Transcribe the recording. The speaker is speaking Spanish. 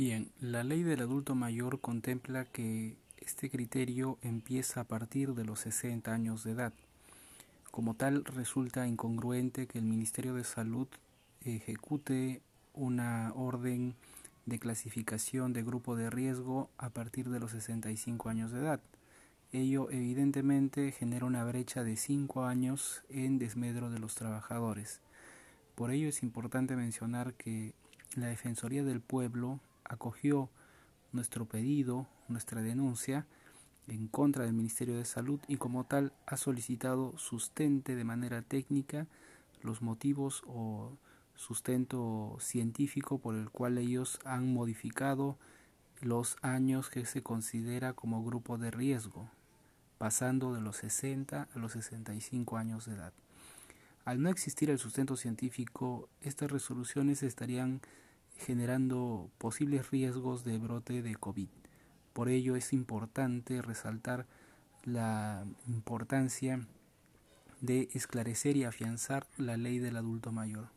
Bien, la ley del adulto mayor contempla que este criterio empieza a partir de los 60 años de edad. Como tal, resulta incongruente que el Ministerio de Salud ejecute una orden de clasificación de grupo de riesgo a partir de los 65 años de edad. Ello evidentemente genera una brecha de 5 años en desmedro de los trabajadores. Por ello es importante mencionar que la Defensoría del Pueblo acogió nuestro pedido, nuestra denuncia en contra del Ministerio de Salud y como tal ha solicitado sustente de manera técnica los motivos o sustento científico por el cual ellos han modificado los años que se considera como grupo de riesgo, pasando de los 60 a los 65 años de edad. Al no existir el sustento científico, estas resoluciones estarían generando posibles riesgos de brote de COVID. Por ello es importante resaltar la importancia de esclarecer y afianzar la ley del adulto mayor.